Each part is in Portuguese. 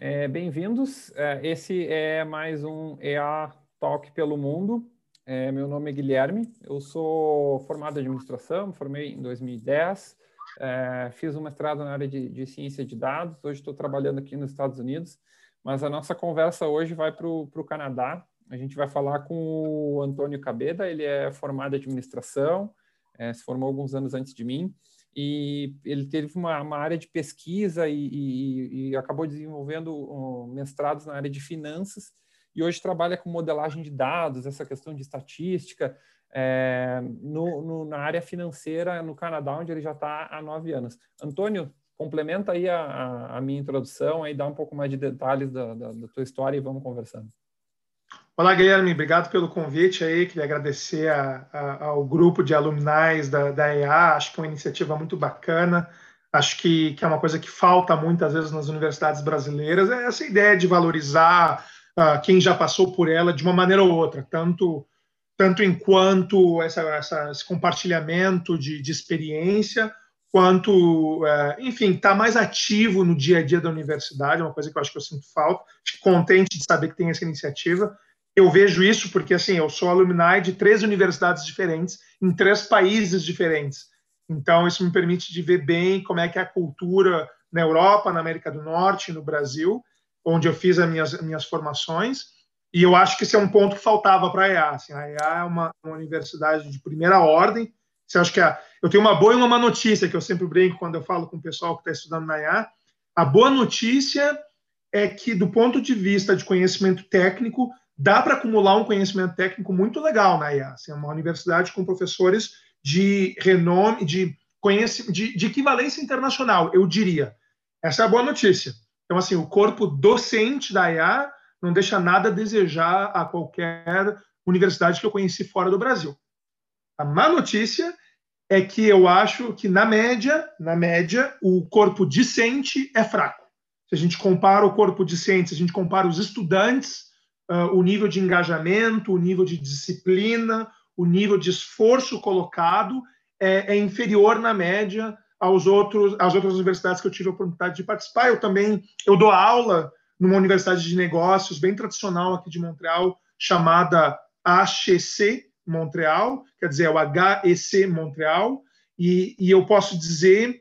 É, Bem-vindos. É, esse é mais um EA Talk pelo Mundo. É, meu nome é Guilherme. Eu sou formado em administração, formei em 2010. É, fiz um mestrado na área de, de ciência de dados. Hoje estou trabalhando aqui nos Estados Unidos. Mas a nossa conversa hoje vai para o Canadá. A gente vai falar com o Antônio Cabeda. Ele é formado em administração, é, se formou alguns anos antes de mim e ele teve uma, uma área de pesquisa e, e, e acabou desenvolvendo um, mestrados na área de finanças e hoje trabalha com modelagem de dados, essa questão de estatística é, no, no, na área financeira no Canadá, onde ele já está há nove anos. Antônio, complementa aí a, a, a, minha introdução, aí dá um pouco mais de detalhes da, da, da tua história e vamos conversando. Olá, Guilherme, obrigado pelo convite aí. Queria agradecer a, a, ao grupo de alumni da, da EA. Acho que é uma iniciativa muito bacana. Acho que, que é uma coisa que falta muitas vezes nas universidades brasileiras. É essa ideia de valorizar uh, quem já passou por ela de uma maneira ou outra, tanto, tanto enquanto essa, essa, esse compartilhamento de, de experiência, quanto, uh, enfim, estar tá mais ativo no dia a dia da universidade, é uma coisa que eu acho que eu sinto falta. Fico contente de saber que tem essa iniciativa eu vejo isso porque assim eu sou alumni de três universidades diferentes em três países diferentes. Então isso me permite de ver bem como é que é a cultura na Europa na América do Norte no Brasil onde eu fiz as minhas minhas formações. E eu acho que esse é um ponto que faltava para a EA assim, a EA é uma, uma, universidade de primeira ordem. Você acha que a, eu tenho uma boa e uma má notícia que eu sempre brinco quando eu falo com o pessoal que está estudando na EA a boa notícia é que do ponto de vista de conhecimento técnico dá para acumular um conhecimento técnico muito legal na IA. Assim, é uma universidade com professores de renome, de, de, de equivalência internacional, eu diria. Essa é a boa notícia. Então, assim, o corpo docente da IA não deixa nada a desejar a qualquer universidade que eu conheci fora do Brasil. A má notícia é que eu acho que na média, na média, o corpo discente é fraco. Se a gente compara o corpo discente, se a gente compara os estudantes uh, o nível de engajamento, o nível de disciplina, o nível de esforço colocado é, é, inferior na média aos outros, às outras universidades que eu tive a oportunidade de participar. Eu também eu dou aula numa universidade de negócios bem tradicional aqui de Montreal, chamada HEC Montreal, quer dizer, é o HEC Montreal, e, e eu posso dizer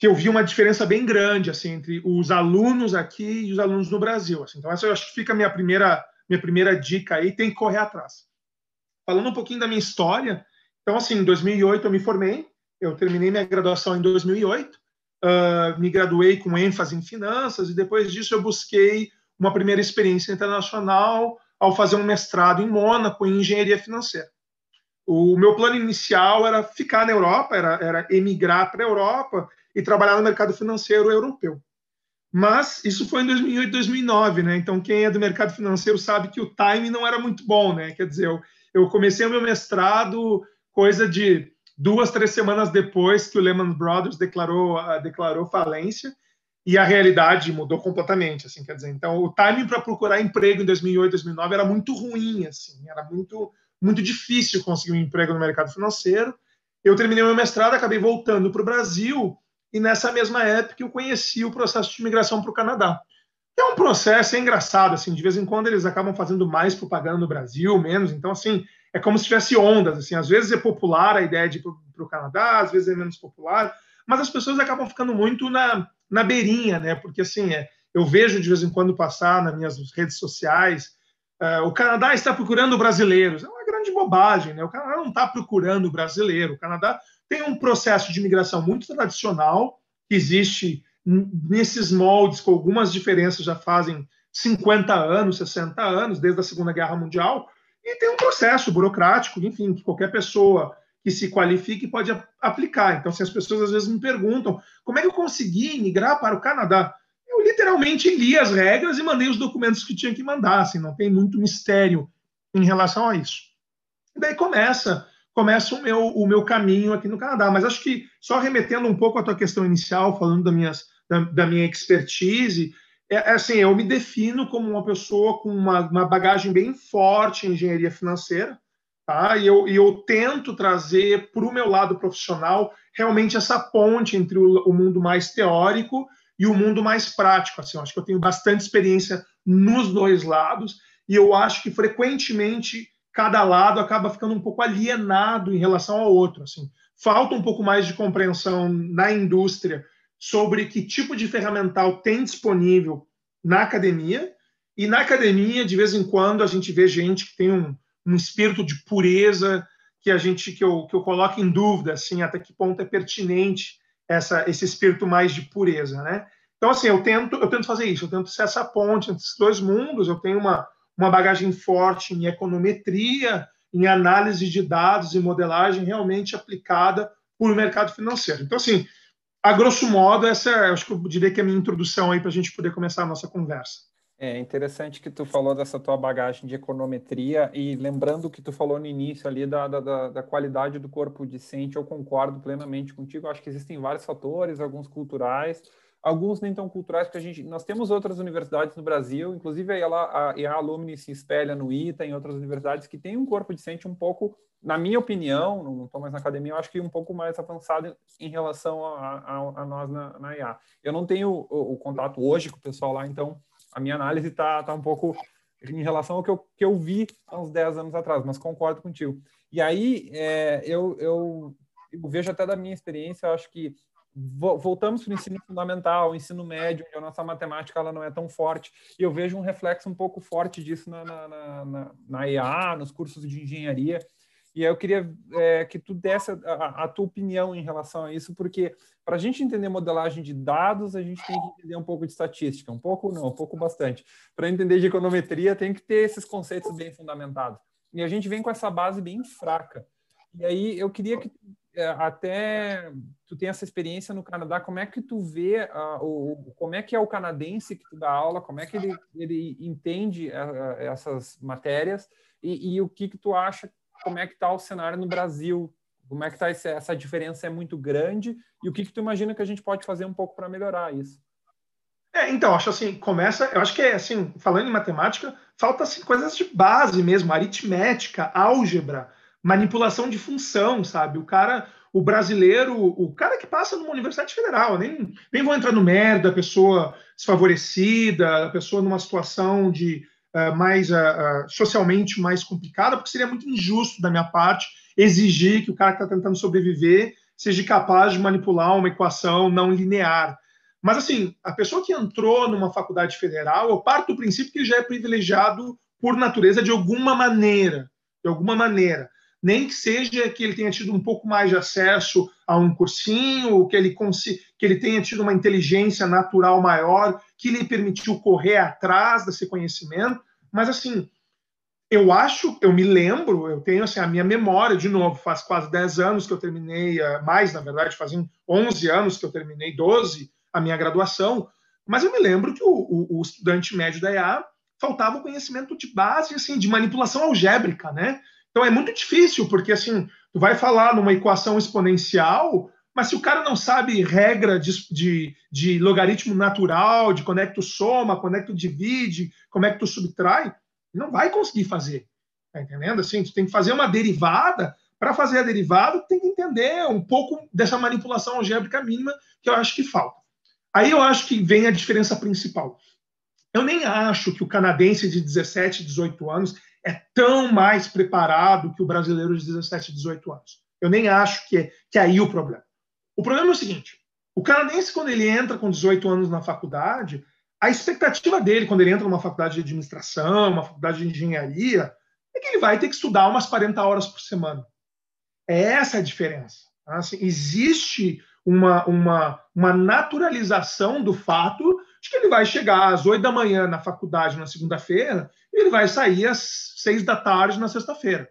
que eu vi uma diferença bem grande assim entre os alunos aqui e os alunos no Brasil. Assim. Então essa eu acho que fica a minha primeira minha primeira dica aí, tem que correr atrás. Falando um pouquinho da minha história, então assim, em 2008 eu me formei, eu terminei minha graduação em 2008, uh, me graduei com ênfase em finanças e depois disso eu busquei uma primeira experiência internacional ao fazer um mestrado em Mônaco em engenharia financeira. O meu plano inicial era ficar na Europa, era, era emigrar para a Europa e trabalhar no mercado financeiro europeu. Mas isso foi em 2008, 2009, né? Então quem é do mercado financeiro sabe que o time não era muito bom, né? Quer dizer, eu, eu comecei o meu mestrado coisa de duas, três semanas depois que o Lehman Brothers declarou, uh, declarou falência e a realidade mudou completamente, assim, quer dizer, então o timing para procurar emprego em 2008, 2009 era muito ruim, assim, era muito muito difícil conseguir um emprego no mercado financeiro. Eu terminei meu mestrado, acabei voltando para o Brasil e nessa mesma época eu conheci o processo de imigração para o Canadá. É um processo é engraçado, assim, de vez em quando eles acabam fazendo mais propaganda no Brasil, menos, então, assim, é como se tivesse ondas, assim, às vezes é popular a ideia de ir para o Canadá, às vezes é menos popular, mas as pessoas acabam ficando muito na, na beirinha, né, porque, assim, é, eu vejo de vez em quando passar nas minhas redes sociais, uh, o Canadá está procurando brasileiros, é uma grande bobagem, né, o Canadá não está procurando brasileiro, o Canadá tem um processo de imigração muito tradicional, que existe nesses moldes, com algumas diferenças, já fazem 50 anos, 60 anos, desde a Segunda Guerra Mundial, e tem um processo burocrático, enfim, que qualquer pessoa que se qualifique pode aplicar. Então, se as pessoas às vezes me perguntam como é que eu consegui migrar para o Canadá, eu literalmente li as regras e mandei os documentos que tinha que mandar, assim, não tem muito mistério em relação a isso. E daí começa começa o meu, o meu caminho aqui no Canadá. Mas acho que, só remetendo um pouco à tua questão inicial, falando da, minhas, da, da minha expertise, é, é, assim, eu me defino como uma pessoa com uma, uma bagagem bem forte em engenharia financeira, tá? E eu, e eu tento trazer para o meu lado profissional realmente essa ponte entre o, o mundo mais teórico e o mundo mais prático. Assim, eu acho que eu tenho bastante experiência nos dois lados e eu acho que frequentemente cada lado acaba ficando um pouco alienado em relação ao outro. Assim, falta um pouco mais de compreensão na indústria sobre que tipo de ferramental tem disponível na academia e na academia de vez em quando a gente vê gente que tem um, um espírito de pureza que a gente que eu, que eu coloco em dúvida assim até que ponto é pertinente essa esse espírito mais de pureza, né? Então assim eu tento eu tento fazer isso, eu tento ser essa ponte entre esses dois mundos. Eu tenho uma uma bagagem forte em econometria, em análise de dados e modelagem realmente aplicada por mercado financeiro. Então assim, a grosso modo essa acho que eu diria que é a minha introdução aí para a gente poder começar a nossa conversa. É interessante que tu falou dessa tua bagagem de econometria e lembrando que tu falou no início ali da, da, da qualidade do corpo discente, eu concordo plenamente contigo. acho que existem vários fatores, alguns culturais, alguns nem tão culturais, porque a gente, nós temos outras universidades no Brasil, inclusive a, a, a Alumni se espelha no ITA, em outras universidades, que tem um corpo discente um pouco, na minha opinião, não estou mais na academia, eu acho que um pouco mais avançado em relação a, a, a nós na, na IA. Eu não tenho o, o contato hoje com o pessoal lá, então a minha análise está tá um pouco em relação ao que eu, que eu vi há uns 10 anos atrás, mas concordo contigo. E aí, é, eu, eu, eu, vejo até da minha experiência, eu acho que voltamos para o ensino fundamental, ensino médio, onde a nossa matemática ela não é tão forte, e eu vejo um reflexo um pouco forte disso na, na, na, na EA, nos cursos de engenharia, e eu queria é, que tu desse a, a, tua opinião em relação a isso, porque para a gente entender modelagem de dados, a gente tem que entender um pouco de estatística, um pouco não, um pouco bastante. Para entender de econometria, tem que ter esses conceitos bem fundamentados. E a gente vem com essa base bem fraca. E aí eu queria que até tu tenha essa experiência no Canadá, como é que tu vê uh, o, como é que é o canadense que tu dá aula, como é que ele, ele entende uh, essas matérias e, e o que que tu acha como é que está o cenário no Brasil, como é que está essa diferença é muito grande e o que, que tu imagina que a gente pode fazer um pouco para melhorar isso? É, então, acho assim, começa, eu acho que é assim, falando em matemática, falta assim, coisas de base mesmo, aritmética, álgebra, manipulação de função, sabe? O cara, o brasileiro, o cara que passa numa universidade federal, nem, nem vou entrar no mérito da pessoa desfavorecida, a pessoa numa situação de uh, mais uh, socialmente mais complicada, porque seria muito injusto da minha parte exigir que o cara que está tentando sobreviver seja capaz de manipular uma equação não linear. Mas, assim, a pessoa que entrou numa faculdade federal, eu parto do princípio que já é privilegiado por natureza de alguma maneira. De alguma maneira. Nem que seja que ele tenha tido um pouco mais de acesso a um cursinho, que ele, que ele tenha tido uma inteligência natural maior, que lhe permitiu correr atrás desse conhecimento. Mas, assim, eu acho, eu me lembro, eu tenho assim, a minha memória, de novo, faz quase 10 anos que eu terminei, eh, mais na verdade, fazem 11 anos que eu terminei, 12 a minha graduação, mas eu me lembro que o, o, o estudante médio da EA faltava o conhecimento de base, assim, de manipulação algébrica, né? Então é muito difícil, porque assim, tu vai falar numa equação exponencial, mas se o cara não sabe regra de, de, de logaritmo natural, de como é que tu soma, como é que tu divide, como é que tu subtrai, não vai conseguir fazer. Tá entendendo? Assim, tu tem que fazer uma derivada. Para fazer a derivada, tem que entender um pouco dessa manipulação algébrica mínima que eu acho que falta. Aí eu acho que vem a diferença principal. Eu nem acho que o canadense de 17, 18 anos é tão mais preparado que o brasileiro de 17, 18 anos. Eu nem acho que é, que é aí o problema. O problema é o seguinte: o canadense, quando ele entra com 18 anos na faculdade, a expectativa dele, quando ele entra numa faculdade de administração, uma faculdade de engenharia, é que ele vai ter que estudar umas 40 horas por semana. É essa a diferença. Assim, existe uma, uma, uma naturalização do fato de que ele vai chegar às 8 da manhã na faculdade na segunda-feira e ele vai sair às 6 da tarde na sexta-feira.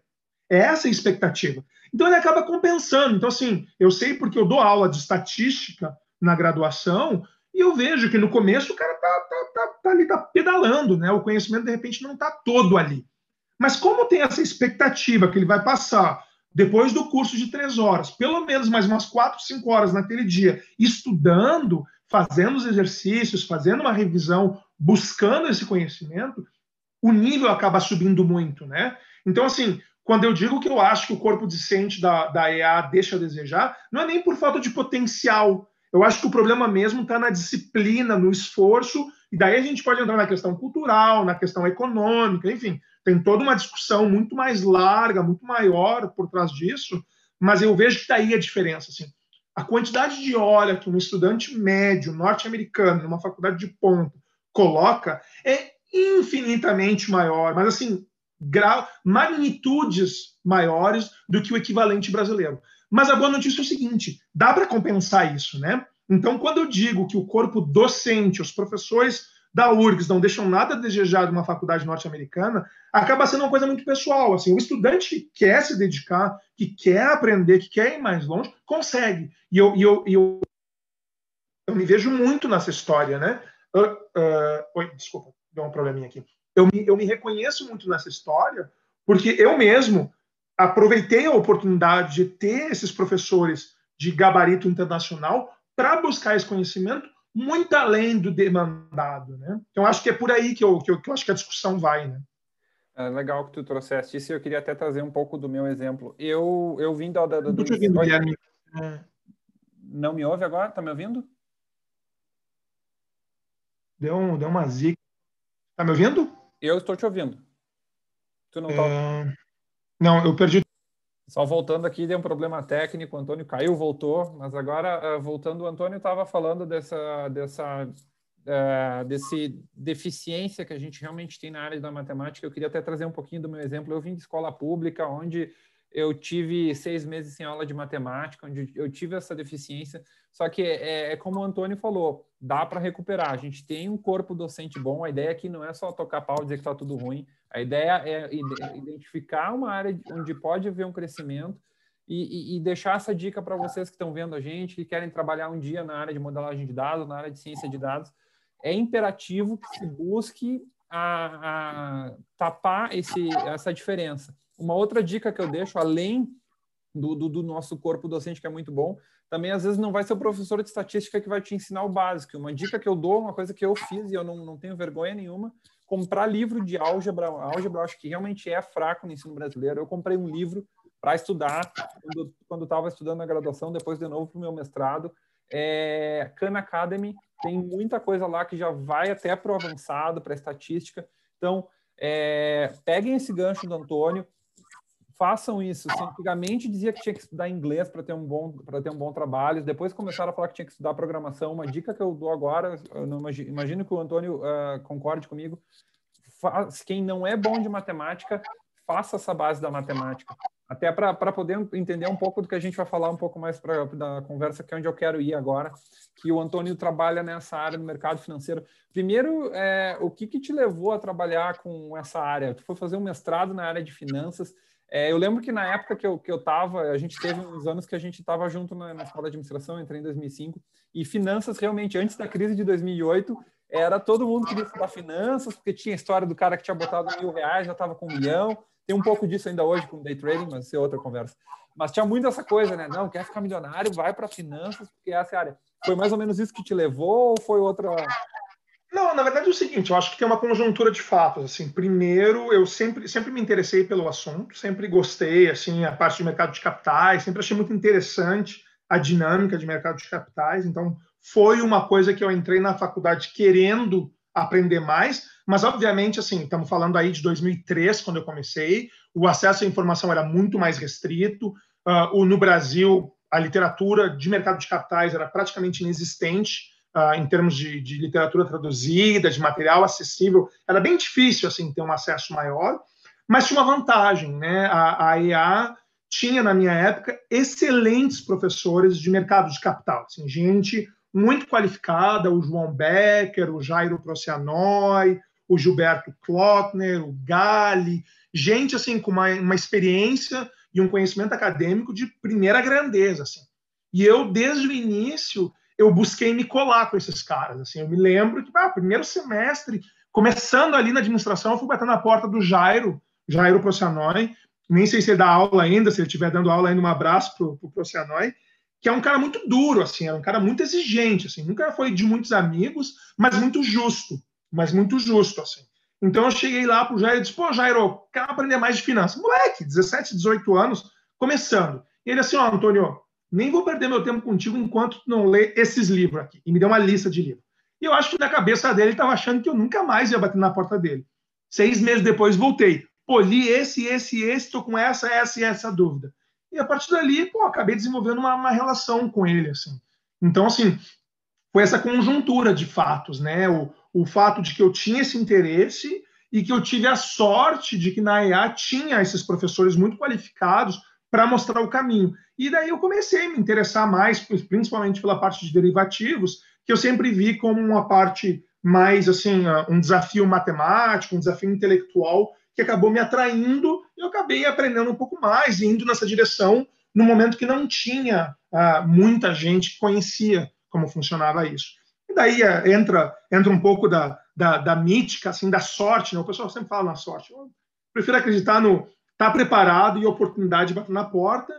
É essa a expectativa. Então ele acaba compensando. Então, assim, eu sei porque eu dou aula de estatística na graduação e eu vejo que no começo o cara tá, tá, tá, tá ali, tá pedalando, né? O conhecimento, de repente, não está todo ali. Mas como tem essa expectativa que ele vai passar depois do curso de três horas, pelo menos mais umas quatro, cinco horas naquele dia, estudando, fazendo os exercícios, fazendo uma revisão, buscando esse conhecimento, o nível acaba subindo muito, né? Então, assim, quando eu digo que eu acho que o corpo discente da, da EA deixa a desejar, não é nem por falta de potencial, Eu acho que o problema mesmo está na disciplina, no esforço, e daí a gente pode entrar na questão cultural, na questão econômica, enfim, tem toda uma discussão muito mais larga, muito maior por trás disso, mas eu vejo que daí a diferença, assim. A quantidade de hora que um estudante médio norte-americano numa faculdade de ponta coloca é infinitamente maior, mas assim, grau, magnitudes maiores do que o equivalente brasileiro. Mas a boa notícia é o seguinte: dá para compensar isso, né? Então, quando eu digo que o corpo docente, os professores da URGS não deixam nada a desejar de uma faculdade norte-americana, acaba sendo uma coisa muito pessoal. Assim, o estudante que quer se dedicar, que quer aprender, que quer ir mais longe, consegue. E eu, e eu, e eu, eu me vejo muito nessa história, né? Uh, oi, desculpa, deu um probleminha aqui. Eu me, eu me reconheço muito nessa história, porque eu mesmo aproveitei a oportunidade de ter esses professores de gabarito internacional para buscar esse conhecimento muito além do demandado, né? Então acho que é por aí que eu, que eu, que eu acho que a discussão vai, né? É legal que tu trouxeste isso. Eu queria até trazer um pouco do meu exemplo. Eu eu vim da, da, da do... ouvindo. Não me ouve agora? Tá me ouvindo? Deu, um, deu uma zica. Tá me ouvindo? Eu estou te ouvindo. Tu não tá... É... Não, eu perdi. Só voltando aqui, deu um problema técnico, o Antônio caiu, voltou, mas agora, uh, voltando, o Antônio estava falando dessa, dessa uh, desse deficiência que a gente realmente tem na área da matemática. Eu queria até trazer um pouquinho do meu exemplo. Eu vim de escola pública, onde eu tive seis meses sem aula de matemática, onde eu tive essa deficiência. Só que é, é como o Antônio falou, dá para recuperar. A gente tem um corpo docente bom. A ideia aqui não é só tocar pau e dizer que está tudo ruim. A ideia é identificar uma área onde pode haver um crescimento e, e, e deixar essa dica para vocês que estão vendo a gente, que querem trabalhar um dia na área de modelagem de dados, na área de ciência de dados. É imperativo que se busque a, a tapar esse, essa diferença. Uma outra dica que eu deixo, além do, do, do, nosso corpo docente, que é muito bom, também às vezes não vai ser o professor de estatística que vai te ensinar o básico. Uma dica que eu dou, uma coisa que eu fiz e eu não, não tenho vergonha nenhuma, comprar livro de álgebra. Álgebra eu acho que realmente é fraco no ensino brasileiro. Eu comprei um livro para estudar quando estava estudando na graduação, depois de novo para o meu mestrado. É, Khan Academy tem muita coisa lá que já vai até para o avançado, para estatística. Então, é, peguem esse gancho do Antônio, façam isso. Assim, antigamente dizia que tinha que estudar inglês para ter um bom para ter um bom trabalho. Depois começaram a falar que tinha que estudar programação. Uma dica que eu dou agora, eu imagino, imagino que o Antônio uh, concorde comigo. Faz, quem não é bom de matemática, faça essa base da matemática. Até para poder entender um pouco do que a gente vai falar um pouco mais pra, da conversa, que é onde eu quero ir agora, que o Antônio trabalha nessa área do mercado financeiro. Primeiro, é, o que, que te levou a trabalhar com essa área? Tu foi fazer um mestrado na área de finanças, é, eu lembro que na época que eu, que eu tava, a gente teve uns anos que a gente estava junto na, na escola de administração, entrei em 2005, e finanças realmente, antes da crise de 2008, era todo mundo queria estudar finanças, porque tinha a história do cara que tinha botado mil reais, já estava com um milhão, tem um pouco disso ainda hoje com day trading, mas isso é outra conversa. Mas tinha muito essa coisa, né? Não, quer ficar milionário, vai para finanças, porque essa é a área. Foi mais ou menos isso que te levou ou foi outra não, na verdade é o seguinte, eu acho que tem uma conjuntura de fatos. Assim, primeiro, eu sempre, sempre me interessei pelo assunto, sempre gostei, assim, a parte de mercado de capitais, sempre achei muito interessante a dinâmica de mercado de capitais. Então, foi uma coisa que eu entrei na faculdade querendo aprender mais, mas obviamente, assim, estamos falando aí de 2003, quando eu comecei, o acesso à informação era muito mais restrito. Uh, no Brasil, a literatura de mercado de capitais era praticamente inexistente uh, em termos de, de, literatura traduzida, de material acessível, era bem difícil assim ter um acesso maior, mas tinha uma vantagem, né? A, a EA tinha na minha época excelentes professores de mercado de capital, assim, gente muito qualificada, o João Becker, o Jairo Procianoi, o Gilberto Klockner, o Gali, gente assim com uma, uma experiência e um conhecimento acadêmico de primeira grandeza, assim. E eu desde o início eu busquei me colar com esses caras. Assim, eu me lembro que, ah, primeiro semestre, começando ali na administração, eu fui bater na porta do Jairo, Jairo Procianoi, nem sei se ele dá aula ainda, se ele estiver dando aula ainda, um abraço pro, pro Procianoi, que é um cara muito duro, assim, é um cara muito exigente, assim, nunca foi de muitos amigos, mas muito justo, mas muito justo, assim. Então eu cheguei lá pro Jairo e disse, pô, Jairo, quero aprender mais de finanças. Moleque, 17, 18 anos, começando. E ele assim, ó, Antônio, nem vou perder meu tempo contigo enquanto tu não lê esses livros aqui. E me deu uma lista de livros. E eu acho que na cabeça dele ele estava achando que eu nunca mais ia bater na porta dele. Seis meses depois voltei. Pô, li esse, esse, esse, estou com essa, essa e essa dúvida. E a partir dali, pô, acabei desenvolvendo uma, uma relação com ele, assim. Então, assim, foi essa conjuntura de fatos, né? O, o fato de que eu tinha esse interesse e que eu tive a sorte de que na EA tinha esses professores muito qualificados para mostrar o caminho. E daí eu comecei a me interessar mais, principalmente pela parte de derivativos, que eu sempre vi como uma parte mais assim, um desafio matemático, um desafio intelectual que acabou me atraindo e eu acabei aprendendo um pouco mais e indo nessa direção no momento que não tinha uh, muita gente que conhecia como funcionava isso. E daí uh, entra entra um pouco da, da, da mítica, assim, da sorte, né? o pessoal sempre fala na sorte. Eu prefiro acreditar no estar tá preparado e oportunidade bater na porta,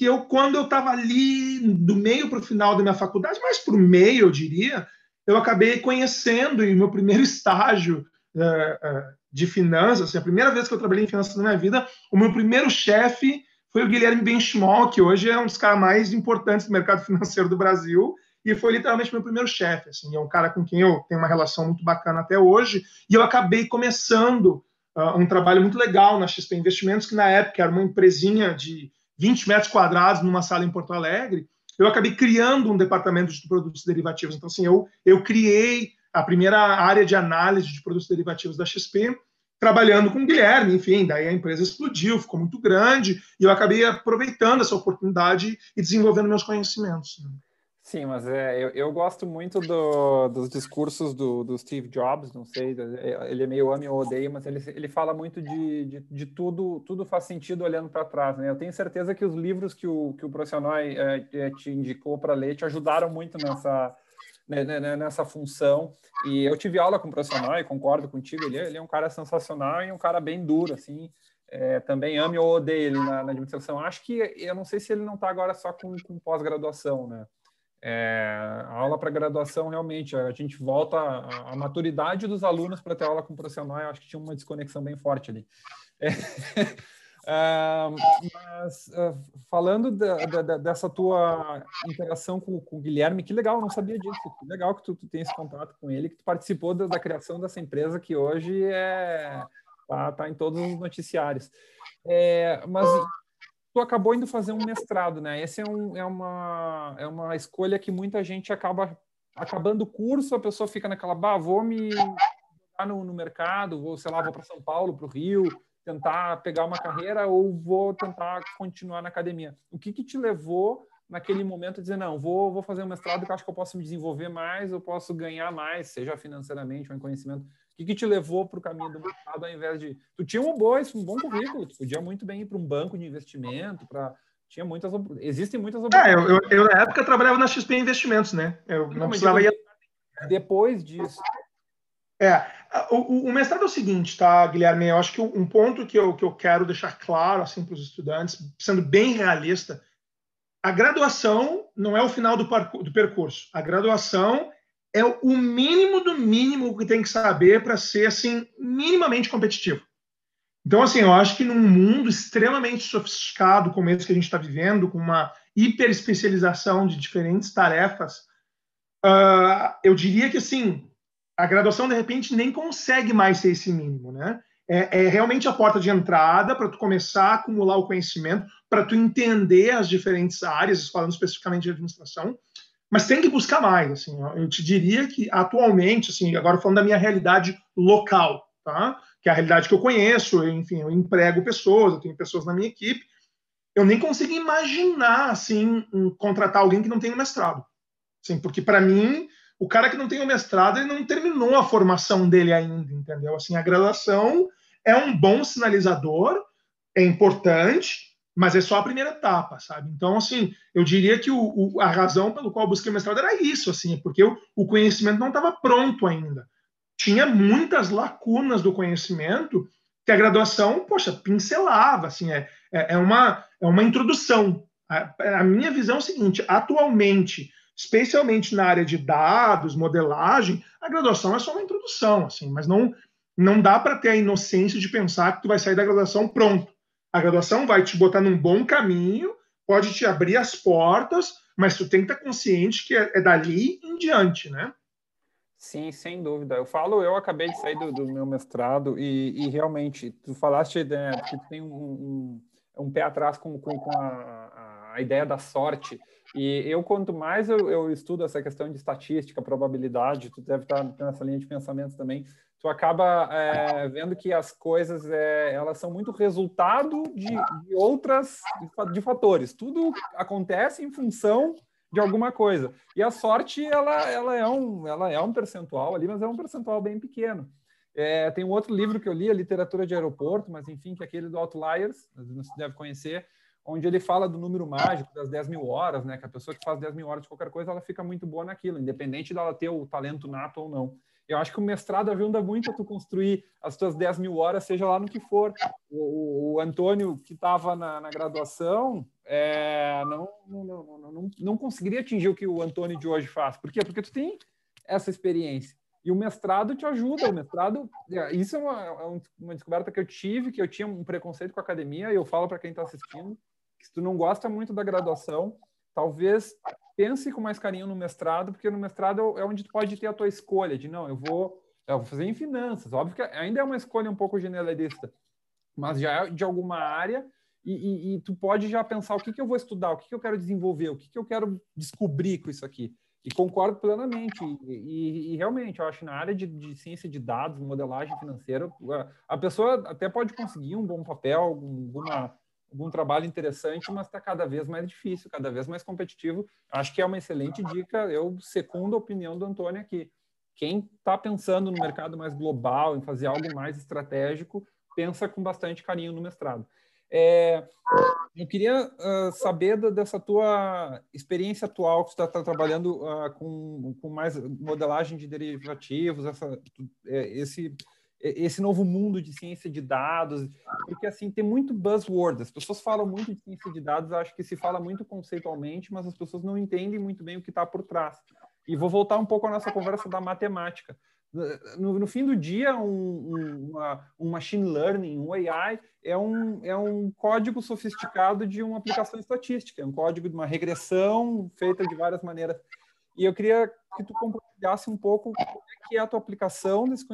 que eu, quando eu estava ali do meio para o final da minha faculdade, mais para o meio, eu diria, eu acabei conhecendo, e meu primeiro estágio uh, uh, de finanças, assim, a primeira vez que eu trabalhei em finanças na minha vida, o meu primeiro chefe foi o Guilherme Benchimol, que hoje é um dos caras mais importantes do mercado financeiro do Brasil, e foi literalmente meu primeiro chefe. Assim, é um cara com quem eu tenho uma relação muito bacana até hoje. E eu acabei começando uh, um trabalho muito legal na XP Investimentos, que na época era uma empresinha de 20 metros quadrados numa sala em Porto Alegre. Eu acabei criando um departamento de produtos derivativos. Então, assim, eu, eu criei a primeira área de análise de produtos derivativos da XP, trabalhando com o Guilherme, enfim, daí a empresa explodiu, ficou muito grande, e eu acabei aproveitando essa oportunidade e desenvolvendo meus conhecimentos. Sim, mas é, eu, eu gosto muito do, dos discursos do, do, Steve Jobs, não sei, ele é meio ame ou odeia, mas ele, ele fala muito de, de, de tudo, tudo faz sentido olhando para trás, né? Eu tenho certeza que os livros que o, que o Profissional é, é, te indicou para ler te ajudaram muito nessa, né, né, né, nessa função, e eu tive aula com o Profissional e concordo contigo, ele, é, ele é um cara sensacional e um cara bem duro, assim, é, também ame ou odeia ele na, na administração. Acho que, eu não sei se ele não está agora só com, com pós-graduação, né? É, a aula para graduação, realmente, a gente volta à, maturidade dos alunos para ter aula com profissional, eu acho que tinha uma desconexão bem forte ali. É, mas, uh, falando da, da, dessa tua interação com, com, o Guilherme, que legal, não sabia disso, que legal que tu, tu tem esse contato com ele, que tu participou da, da criação dessa empresa que hoje é, tá, tá em todos os noticiários. É, mas tu acabou indo fazer um mestrado, né? Essa é, um, é, uma, é uma escolha que muita gente acaba acabando o curso, a pessoa fica naquela, bah, vou me jogar no, no mercado, vou, sei lá, vou para São Paulo, para o Rio, tentar pegar uma carreira ou vou tentar continuar na academia. O que, que te levou naquele momento a dizer, não, vou, vou fazer um mestrado que acho que eu posso me desenvolver mais, eu posso ganhar mais, seja financeiramente ou em conhecimento que, que te levou para o caminho do mercado ao invés de. Tu tinha um bom, um bom currículo, tu podia muito bem ir para um banco de investimento, para. Tinha muitas. Existem muitas oportunidades. É, eu, eu, eu, na época trabalhava na XP Investimentos, né? Eu não, não precisava ir. Depois disso. É, o, o, mestrado é o seguinte, tá, Guilherme? Eu acho que um ponto que eu, que eu quero deixar claro assim, para os estudantes, sendo bem realista, a graduação não é o final do, do percurso. A graduação é o mínimo do mínimo que tem que saber para ser assim minimamente competitivo. Então, assim, eu acho que num mundo extremamente sofisticado como esse que a gente está vivendo, com uma hiperespecialização de diferentes tarefas, uh, eu diria que, assim, a graduação, de repente, nem consegue mais ser esse mínimo, né? É, é realmente a porta de entrada para tu começar a acumular o conhecimento, para tu entender as diferentes áreas, falando especificamente de administração, mas tem que buscar mais. Assim, eu te diria que atualmente, assim, agora falando da minha realidade local, tá? que é a realidade que eu conheço, enfim, eu emprego pessoas, eu tenho pessoas na minha equipe, eu nem consigo imaginar assim contratar alguém que não tem um mestrado, assim, porque para mim o cara que não tem o mestrado ele não terminou a formação dele ainda, entendeu? Assim, a graduação é um bom sinalizador, é importante, mas é só a primeira etapa, sabe? Então, assim, eu diria que o, o, a razão pelo qual eu busquei o mestrado era isso, assim, porque eu, o conhecimento não estava pronto ainda. Tinha muitas lacunas do conhecimento que a graduação, poxa, pincelava, assim, é, é, é uma, é uma introdução. A, a minha visão é o seguinte, atualmente, especialmente na área de dados, modelagem, a graduação é só uma introdução, assim, mas não, não dá para ter a inocência de pensar que tu vai sair da graduação pronto a graduação vai te botar num bom caminho, pode te abrir as portas, mas tu tem que estar consciente que é, é dali em diante, né? Sim, sem dúvida. Eu falo, eu acabei de sair do, do meu mestrado e, e, realmente, tu falaste né, que tu tem um, um, um, pé atrás com, com, com a, a, ideia da sorte. E eu, quanto mais eu, eu, estudo essa questão de estatística, probabilidade, tu deve estar nessa linha de pensamento também, tu acaba é, vendo que as coisas é, elas são muito resultado de, de outras de fatores. Tudo acontece em função de alguma coisa. E a sorte ela, ela, é um, ela é um percentual ali, mas é um percentual bem pequeno. É, tem um outro livro que eu li, a literatura de aeroporto, mas enfim, que é aquele do Outliers, você deve conhecer, onde ele fala do número mágico das 10 mil horas, né? Que a pessoa que faz 10 mil horas de qualquer coisa, ela fica muito boa naquilo, independente dela ter o talento nato ou não. Eu acho que o mestrado ajuda muito a tu construir as tuas 10 mil horas, seja lá no que for. O, o Antônio, que estava na, na, graduação, é, não, não, não, não, não conseguiria atingir o que o Antônio de hoje faz. Por quê? Porque tu tem essa experiência. E o mestrado te ajuda. O mestrado, é, isso é uma, é uma descoberta que eu tive, que eu tinha um preconceito com a academia, e eu falo para quem está assistindo, que se tu não gosta muito da graduação, talvez pense com mais carinho no mestrado, porque no mestrado é onde tu pode ter a tua escolha de não, eu vou, eu vou fazer em finanças. Óbvio que ainda é uma escolha um pouco generalista, mas já é de alguma área e, e, e tu pode já pensar o que, que eu vou estudar, o que, que eu quero desenvolver, o que, que eu quero descobrir com isso aqui. E concordo plenamente. E, e, realmente, eu acho que na área de, de, ciência de dados, modelagem financeira, a pessoa até pode conseguir um bom papel, alguma algum trabalho interessante, mas está cada vez mais difícil, cada vez mais competitivo. Acho que é uma excelente dica. Eu segundo a opinião do Antônio aqui. Quem está pensando no mercado mais global, em fazer algo mais estratégico, pensa com bastante carinho no mestrado. É, eu queria uh, saber dessa tua experiência atual, que está tá trabalhando uh, com, com mais modelagem de derivativos, essa, é, esse esse novo mundo de ciência de dados, porque assim tem muito buzzword. As pessoas falam muito de ciência de dados, acho que se fala muito conceitualmente, mas as pessoas não entendem muito bem o que está por trás. E vou voltar um pouco à nossa conversa da matemática. No, no fim do dia, um, um, uma, um, machine learning, um AI, é um, é um código sofisticado de uma aplicação estatística, é um código de uma regressão feita de várias maneiras. E eu queria que tu compartilhasse um pouco como é que é a tua aplicação desse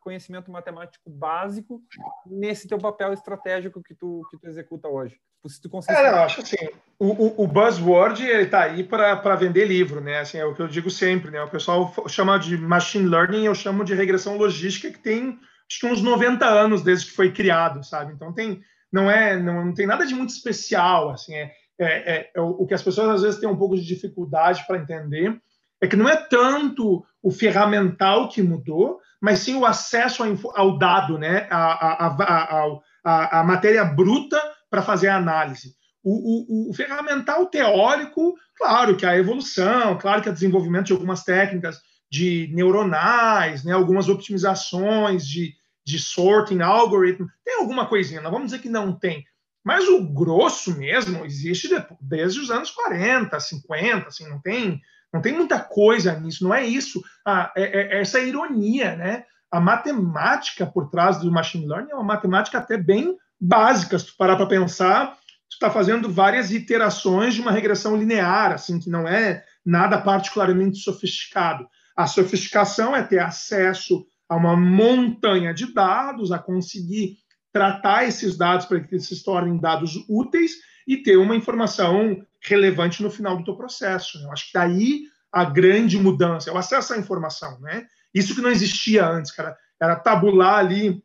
conhecimento matemático básico nesse teu papel estratégico que tu, que tu executa hoje. Se tu consegue... É, eu acho assim, o, o, o buzzword ele está aí para vender livro, né? Assim, é o que eu digo sempre, né? O pessoal chama de machine learning, eu chamo de regressão logística, que tem acho que uns 90 anos desde que foi criado, sabe? Então tem não é não, não tem nada de muito especial, assim, é é, é, é, o que as pessoas às vezes têm um pouco de dificuldade para entender é que não é tanto o ferramental que mudou, mas sim o acesso ao dado, né? a, a, a, a matéria bruta para fazer a análise. O, o, o, ferramental teórico, claro que a evolução, claro que o desenvolvimento de algumas técnicas de neuronais, né, algumas optimizações de, de sorting algoritmo, tem alguma coisinha, não vamos dizer que não tem, mas o grosso mesmo existe desde os anos 40, 50, assim, não tem, não tem muita coisa nisso, não é isso. Ah, é, é essa ironia, né? A matemática por trás do machine learning é uma matemática até bem básica, se tu parar para pensar, tu está fazendo várias iterações de uma regressão linear, assim, que não é nada particularmente sofisticado. A sofisticação é ter acesso a uma montanha de dados, a conseguir tratar esses dados para que eles se tornem dados úteis e ter uma informação relevante no final do teu processo. Eu acho que daí a grande mudança, é o acesso à informação, né? Isso que não existia antes, cara, era tabular ali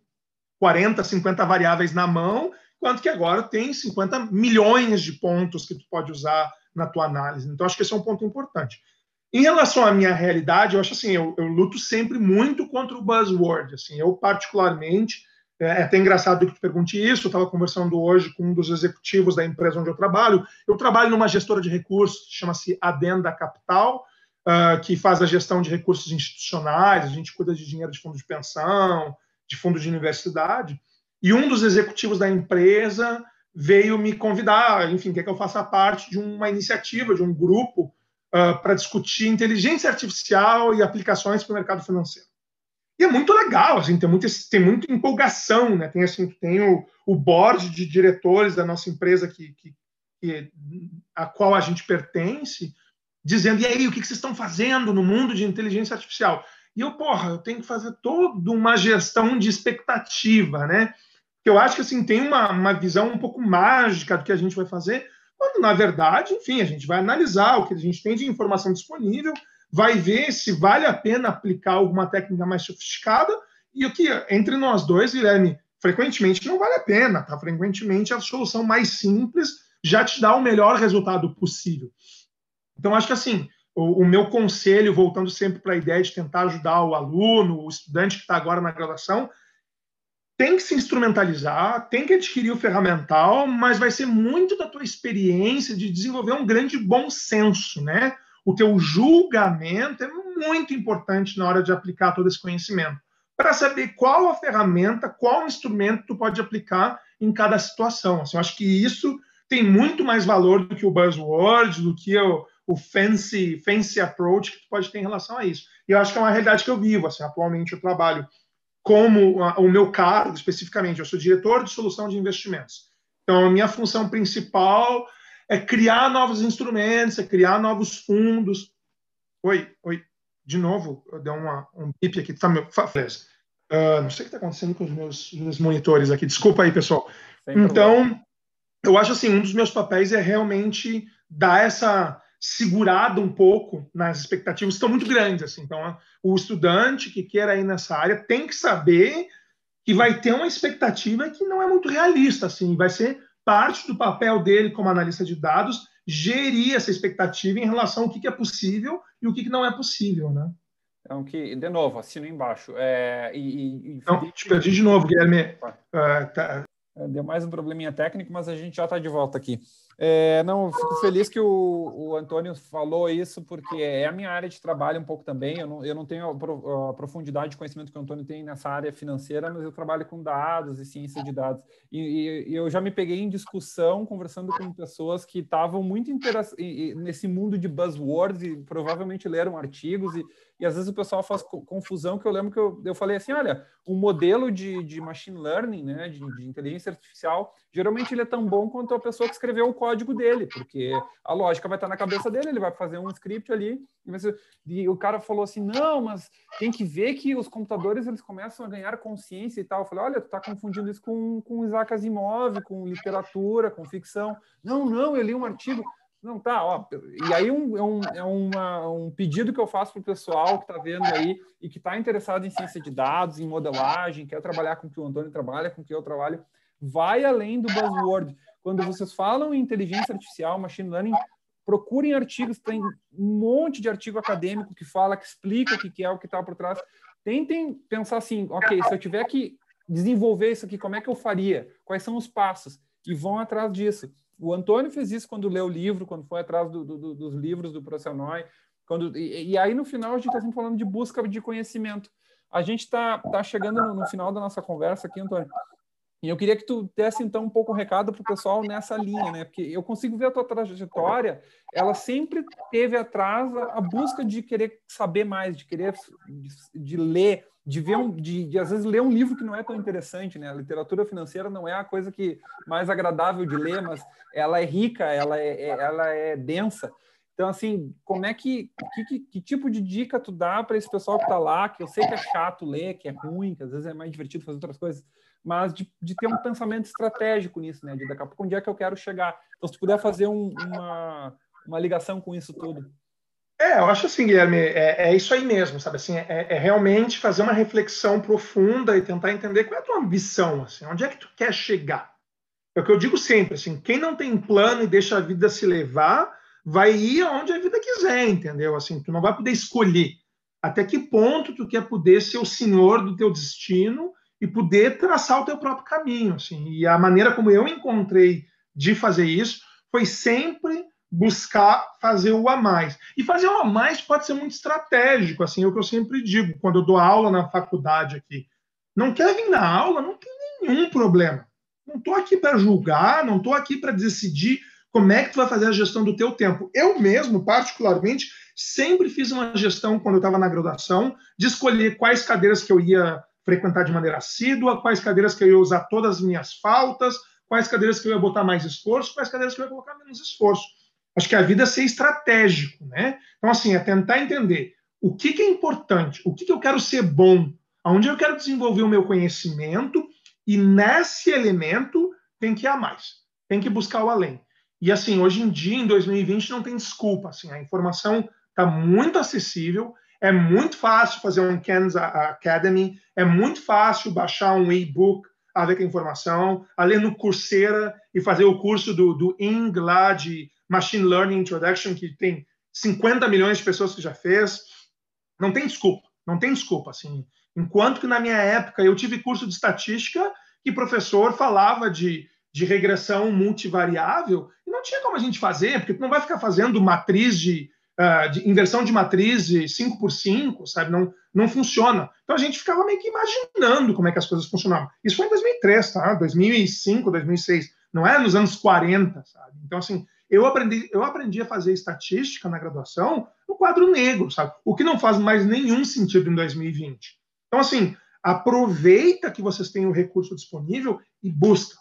40, 50 variáveis na mão, quanto que agora tem 50 milhões de pontos que tu pode usar na tua análise. Então, acho que esse é um ponto importante. Em relação à minha realidade, eu acho assim, eu, eu luto sempre muito contra o buzzword. Assim, eu particularmente é, é até engraçado que tu pergunte isso. Eu estava conversando hoje com um dos executivos da empresa onde eu trabalho. Eu trabalho numa gestora de recursos chama-se Adenda Capital, uh, que faz a gestão de recursos institucionais. A gente cuida de dinheiro de fundo de pensão, de fundo de universidade. E um dos executivos da empresa veio me convidar, enfim, quer que eu faça parte de uma iniciativa, de um grupo uh, para discutir inteligência artificial e aplicações para o mercado financeiro. E é muito legal, assim, tem, muito, tem muita empolgação, né? Tem, assim, tem o, o board de diretores da nossa empresa que, que, que, a qual a gente pertence, dizendo: e aí, o que vocês estão fazendo no mundo de inteligência artificial? E eu, porra, eu tenho que fazer toda uma gestão de expectativa, né? Eu acho que assim, tem uma, uma visão um pouco mágica do que a gente vai fazer, quando, na verdade, enfim, a gente vai analisar o que a gente tem de informação disponível, vai ver se vale a pena aplicar alguma técnica mais sofisticada, e o que, entre nós dois, Guilherme, frequentemente não vale a pena, tá? Frequentemente a solução mais simples já te dá o melhor resultado possível. Então, acho que assim, o, o meu conselho, voltando sempre para a ideia de tentar ajudar o aluno, o estudante que está agora na graduação, tem que se instrumentalizar, tem que adquirir o ferramental, mas vai ser muito da tua experiência de desenvolver um grande bom senso, né? O teu julgamento é muito importante na hora de aplicar todo esse conhecimento, para saber qual a ferramenta, qual instrumento tu pode aplicar em cada situação. Assim, eu acho que isso tem muito mais valor do que o buzzword, do que o, o fancy, fancy approach que tu pode ter em relação a isso. E eu acho que é uma realidade que eu vivo. Assim, atualmente eu trabalho como a, o meu cargo especificamente, eu sou diretor de solução de investimentos. Então, a minha função principal é criar novos instrumentos, é criar novos fundos. Oi, oi, de novo, deu uma, um bip aqui, tá meu, uh, não sei o que está acontecendo com os meus, meus, monitores aqui, desculpa aí, pessoal. Sem então, problema. eu acho assim, um dos meus papéis é realmente dar essa segurado um pouco nas expectativas estão muito grandes assim. Então o estudante que queira ir nessa área tem que saber que vai ter uma expectativa que não é muito realista assim. Vai ser parte do papel dele como analista de dados gerir essa expectativa em relação ao que, é possível e o que, não é possível né? Então que de novo assino embaixo. É, e, e, não, te perdi de novo Guilherme. Uh, tá. É, deu mais um probleminha técnico mas a gente já está de volta aqui é, não, fico feliz que o, o Antônio falou isso, porque é a minha área de trabalho um pouco também. Eu não, eu não tenho a, profundidade de conhecimento que o Antônio tem nessa área financeira, mas eu trabalho com dados e ciência de dados. E, e, e eu já me peguei em discussão, conversando com pessoas que estavam muito nesse mundo de buzzwords e provavelmente leram artigos e, e às vezes o pessoal faz confusão, que eu lembro que eu, eu falei assim, olha, o modelo de, de machine learning, né, de, de, inteligência artificial, geralmente ele é tão bom quanto a pessoa que escreveu o código dele, porque a lógica vai estar na cabeça dele, ele vai fazer um script ali, e, e o cara falou assim, não, mas tem que ver que os computadores, eles começam a ganhar consciência e tal. Eu falei, olha, tu está confundindo isso com, com Isaac Asimov, com literatura, com ficção. Não, não, eu li um artigo. Não, tá, ó. E aí um, é, um, é uma, um pedido que eu faço para o pessoal que está vendo aí e que está interessado em ciência de dados, em modelagem, quer trabalhar com o que o Antônio trabalha, com o que eu trabalho, vai além do buzzword. Quando vocês falam em inteligência artificial, machine learning, procurem artigos, tem um monte de artigo acadêmico que fala, que explica o que é, o que está por trás. Tentem pensar assim, ok, se eu tiver que desenvolver isso aqui, como é que eu faria? Quais são os passos? E vão atrás disso. O Antônio fez isso quando leu o livro, quando foi atrás do, do, dos livros do Procenoy. Quando, e, e, aí, no final, a gente está sempre falando de busca de conhecimento. A gente está tá chegando no, no, final da nossa conversa aqui, Antônio. E eu queria que tu desse, então, um pouco o um recado para o pessoal nessa linha, né? Porque eu consigo ver a tua trajetória, ela sempre teve atrás a, a busca de querer saber mais, de querer de, de ler, de ver um, de, de, às vezes ler um livro que não é tão interessante, né? A literatura financeira não é a coisa que mais agradável de ler, mas ela é rica, ela é, é ela é densa. Então, assim, como é que, que, que tipo de dica tu dá para esse pessoal que está lá, que eu sei que é chato ler, que é ruim, que às vezes é mais divertido fazer outras coisas, mas de, de ter um pensamento estratégico nisso, né? De daqui a pouco onde é que eu quero chegar. Então, se tu puder fazer um, uma, uma ligação com isso tudo. É, eu acho assim, Guilherme, é, é isso aí mesmo, sabe? Assim, é, é, realmente fazer uma reflexão profunda e tentar entender qual é a tua ambição, assim, onde é que tu quer chegar. É o que eu digo sempre, assim, quem não tem plano e deixa a vida se levar, vai ir aonde a vida quiser, entendeu? Assim, tu não vai poder escolher até que ponto tu quer poder ser o senhor do teu destino e poder traçar o teu próprio caminho, assim. E a maneira como eu encontrei de fazer isso foi sempre buscar fazer o a mais. E fazer o a mais pode ser muito estratégico, assim, é o que eu sempre digo quando eu dou aula na faculdade aqui. Não quer vir na aula, não tem nenhum problema. Não estou aqui para julgar, não estou aqui para decidir como é que tu vai fazer a gestão do teu tempo. Eu mesmo, particularmente, sempre fiz uma gestão quando eu estava na graduação, de escolher quais cadeiras que eu ia frequentar de maneira assídua, quais cadeiras que eu ia usar todas as minhas faltas, quais cadeiras que eu ia botar mais esforço, quais cadeiras que eu ia colocar menos esforço. Acho que a vida é ser estratégico, né? Então, assim, é tentar entender o que, que é importante, o que, que eu quero ser bom, aonde eu quero desenvolver o meu conhecimento, e nesse elemento tem que ir a mais, tem que buscar o além. E assim, hoje em dia, em 2020, não tem desculpa. Assim, a informação está muito acessível, é muito fácil fazer um Khan's Academy, é muito fácil baixar um e-book a ver com a informação, a ler no Coursera e fazer o curso do, do ING lá de Machine Learning Introduction, que tem 50 milhões de pessoas que já fez. Não tem desculpa, não tem desculpa. Assim. Enquanto que na minha época eu tive curso de estatística que professor falava de, de regressão multivariável e não tinha como a gente fazer, porque tu não vai ficar fazendo matriz de, uh, de inversão de matriz de 5 por 5, sabe? Não, não funciona. Então a gente ficava meio que imaginando como é que as coisas funcionavam. Isso foi em 2003, tá? 2005, 2006. Não é nos anos 40, sabe? Então, assim, eu aprendi, eu aprendi a fazer estatística na graduação no quadro negro, sabe? O que não faz mais nenhum sentido em 2020. Então, assim, aproveita que vocês têm o recurso disponível e busca.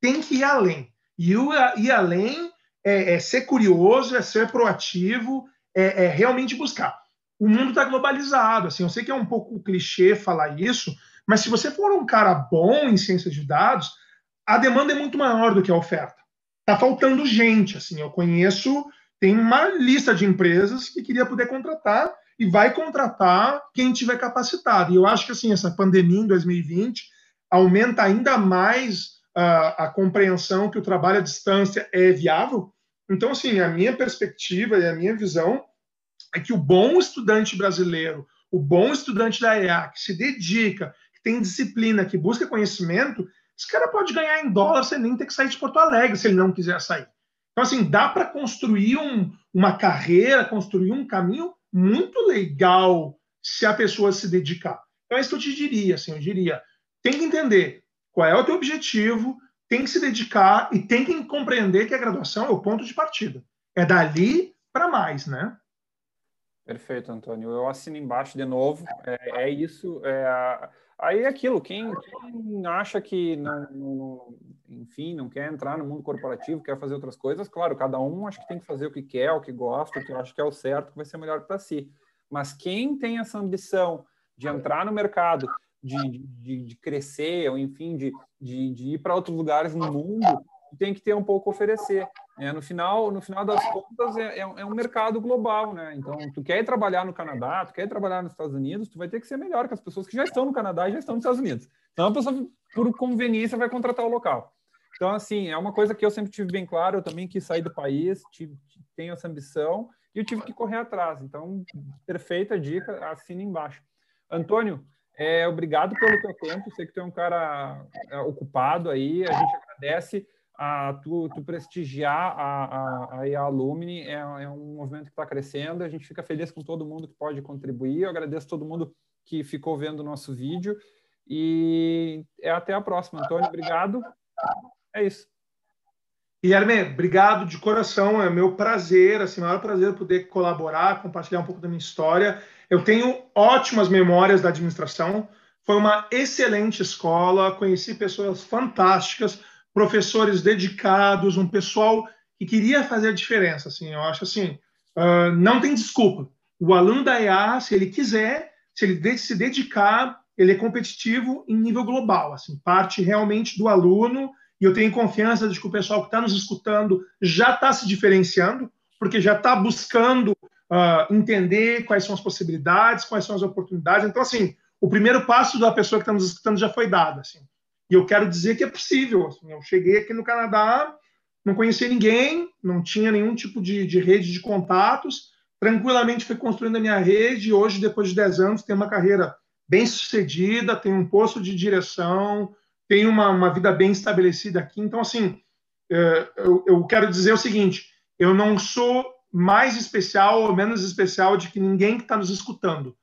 Tem que ir além. E ir além é, é ser curioso, é ser proativo, é, é realmente buscar. O mundo está globalizado. Assim, eu sei que é um pouco clichê falar isso, mas se você for um cara bom em ciências de dados, a demanda é muito maior do que a oferta. Está faltando gente. Assim, eu conheço, tem uma lista de empresas que queria poder contratar e vai contratar quem tiver capacitado. E eu acho que assim essa pandemia em 2020 aumenta ainda mais uh, a compreensão que o trabalho à distância é viável. Então, assim, a minha perspectiva e a minha visão é que o bom estudante brasileiro, o bom estudante da EA, que se dedica, que tem disciplina, que busca conhecimento, esse cara pode ganhar em dólar sem nem ter que sair de Porto Alegre, se ele não quiser sair. Então, assim, dá para construir um, uma carreira, construir um caminho muito legal se a pessoa se dedicar. Então é isso que eu te diria, assim, eu diria, tem que entender qual é o teu objetivo, tem que se dedicar e tem que compreender que a graduação é o ponto de partida. É dali para mais, né? Perfeito, Antônio. Eu assino embaixo de novo. É, é isso. É, aí é aquilo. Quem, quem acha que não, não, enfim, não quer entrar no mundo corporativo, quer fazer outras coisas, claro, cada um acho que tem que fazer o que quer, o que gosta, o que acha que é o certo, que vai ser melhor para si. Mas quem tem essa ambição de entrar no mercado, de, de, de crescer, ou enfim, de, de, de ir para outros lugares no mundo, tem que ter um pouco a oferecer. É, no final, no final das contas, é, é, um mercado global, né? Então, tu quer trabalhar no Canadá, tu quer trabalhar nos Estados Unidos, tu vai ter que ser melhor que as pessoas que já estão no Canadá e já estão nos Estados Unidos. Então, a pessoa, por conveniência, vai contratar o local. Então, assim, é uma coisa que eu sempre tive bem claro, eu também quis sair do país, tive, tenho essa ambição, e eu tive que correr atrás. Então, perfeita dica, assina embaixo. Antônio, é, obrigado pelo teu tempo, sei que tu é um cara é, ocupado aí, a gente agradece a tu, tu prestigiar a, a, a, Alumni, é, é um movimento que está crescendo, a gente fica feliz com todo mundo que pode contribuir, eu agradeço todo mundo que ficou vendo o nosso vídeo, e é até a próxima. Antônio, obrigado. É isso. Guilherme, obrigado de coração. É meu prazer, assim, maior prazer poder colaborar, compartilhar um pouco da minha história. Eu tenho ótimas memórias da administração. Foi uma excelente escola, conheci pessoas fantásticas, professores dedicados, um pessoal que queria fazer a diferença. Assim, eu acho assim, uh, não tem desculpa. O aluno da EA, se ele quiser, se ele se dedicar, ele é competitivo em nível global. Assim, parte realmente do aluno e eu tenho confiança de que o pessoal que está nos escutando já está se diferenciando, porque já está buscando uh, entender quais são as possibilidades, quais são as oportunidades. Então, assim, o primeiro passo da pessoa que está nos escutando já foi dado. Assim. E eu quero dizer que é possível. Assim, eu cheguei aqui no Canadá, não conhecia ninguém, não tinha nenhum tipo de, de rede de contatos, tranquilamente fui construindo a minha rede e hoje, depois de 10 anos, tenho uma carreira bem sucedida, tenho um posto de direção, tem uma, uma vida bem estabelecida aqui. Então, assim, é, eu, eu quero dizer o seguinte: eu não sou mais especial ou menos especial de que ninguém que está nos escutando.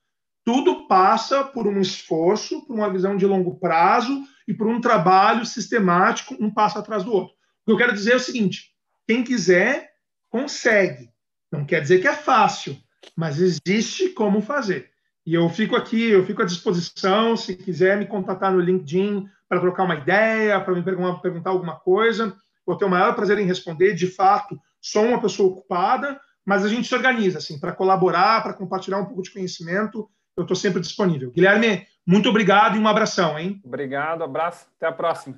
Tudo passa por um esforço, por uma visão de longo prazo e por um trabalho sistemático, um passo atrás do outro. O que eu quero dizer é o seguinte: quem quiser, consegue. Não quer dizer que é fácil, mas existe como fazer. E eu fico aqui, eu fico à disposição, se quiser me contatar no LinkedIn para trocar uma ideia, para me perguntar alguma coisa, vou ter o maior prazer em responder. De fato, sou uma pessoa ocupada, mas a gente se organiza assim para colaborar, para compartilhar um pouco de conhecimento eu estou sempre disponível. Guilherme, muito obrigado e um abração, hein? Obrigado, abraço, até a próxima.